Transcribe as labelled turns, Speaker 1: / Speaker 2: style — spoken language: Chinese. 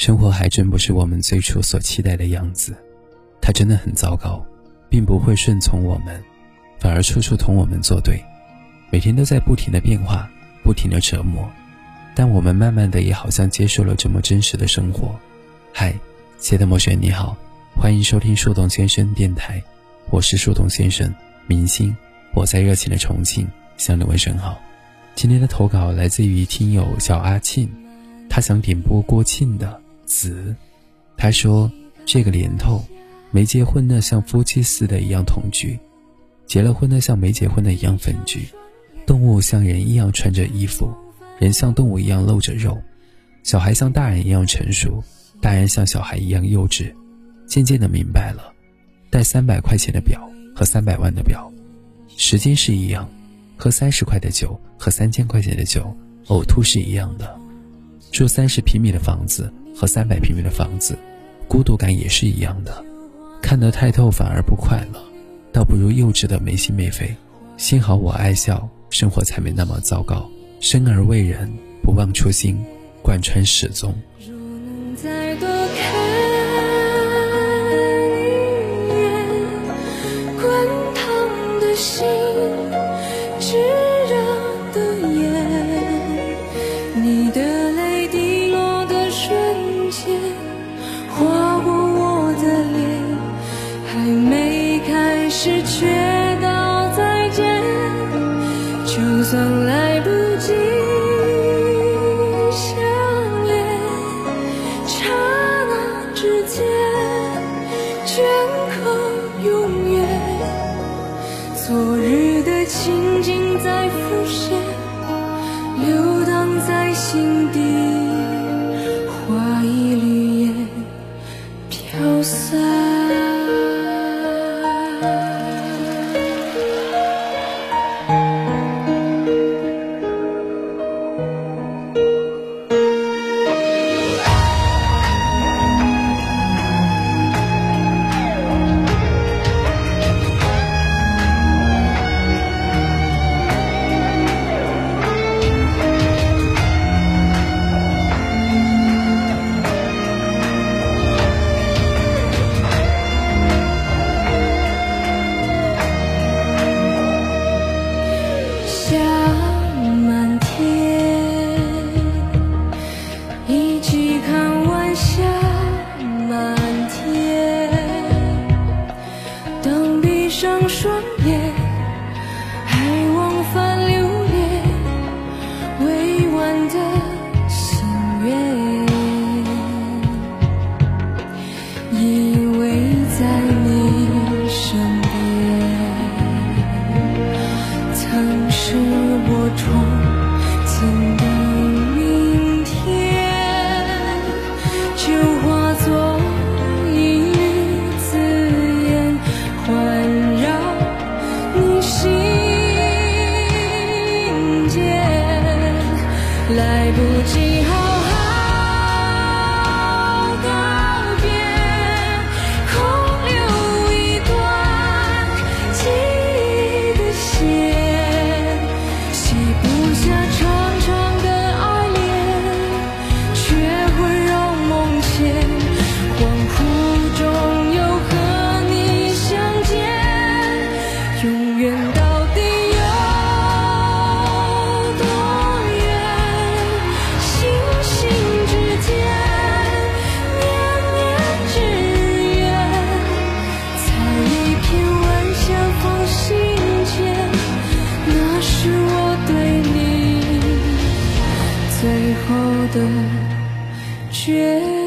Speaker 1: 生活还真不是我们最初所期待的样子，它真的很糟糕，并不会顺从我们，反而处处同我们作对，每天都在不停的变化，不停的折磨。但我们慢慢的也好像接受了这么真实的生活。嗨，亲爱的莫雪你好，欢迎收听树洞先生电台，我是树洞先生，明星，我在热情的重庆向你问声好。今天的投稿来自于听友小阿庆，他想点播郭庆的。子，他说：“这个年头，没结婚的像夫妻似的一样同居，结了婚的像没结婚的一样分居。动物像人一样穿着衣服，人像动物一样露着肉。小孩像大人一样成熟，大人像小孩一样幼稚。渐渐的明白了，戴三百块钱的表和三百万的表，时间是一样；喝三十块的酒和三千块钱的酒，呕吐是一样的。住三十平米的房子。”和三百平米的房子，孤独感也是一样的。看得太透反而不快乐，倒不如幼稚的没心没肺。幸好我爱笑，生活才没那么糟糕。生而为人，不忘初心，贯穿始终。
Speaker 2: 是却道再见，就算来不及相恋，刹那之间镌刻永远。昨日的情景在浮现，流淌在心底，化一缕烟飘散。的心愿依偎在你身边。曾是我憧憬的明天就来不及。的决